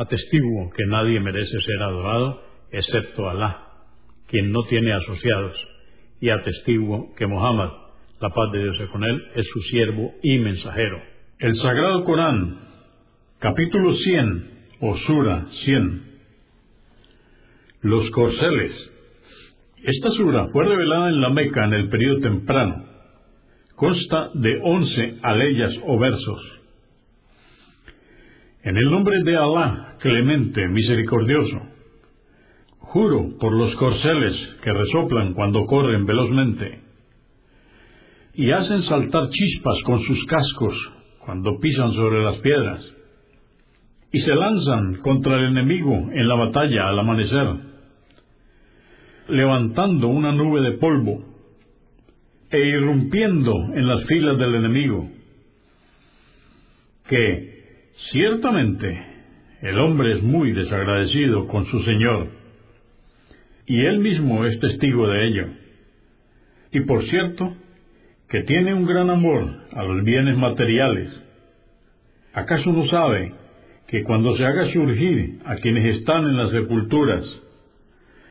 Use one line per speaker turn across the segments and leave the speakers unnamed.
Atestiguo que nadie merece ser adorado excepto Alá, quien no tiene asociados, y atestiguo que Muhammad, la paz de Dios sea con él, es su siervo y mensajero. El Sagrado Corán, capítulo 100, o Sura 100. Los corceles. Esta sura fue revelada en la Meca en el periodo temprano. Consta de once aleyas o versos en el nombre de Alá, clemente, misericordioso, juro por los corceles que resoplan cuando corren velozmente y hacen saltar chispas con sus cascos cuando pisan sobre las piedras y se lanzan contra el enemigo en la batalla al amanecer, levantando una nube de polvo e irrumpiendo en las filas del enemigo, que Ciertamente, el hombre es muy desagradecido con su Señor, y él mismo es testigo de ello. Y por cierto, que tiene un gran amor a los bienes materiales. ¿Acaso no sabe que cuando se haga surgir a quienes están en las sepulturas,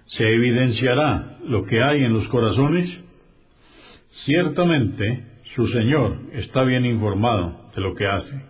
se evidenciará lo que hay en los corazones? Ciertamente, su Señor está bien informado de lo que hace.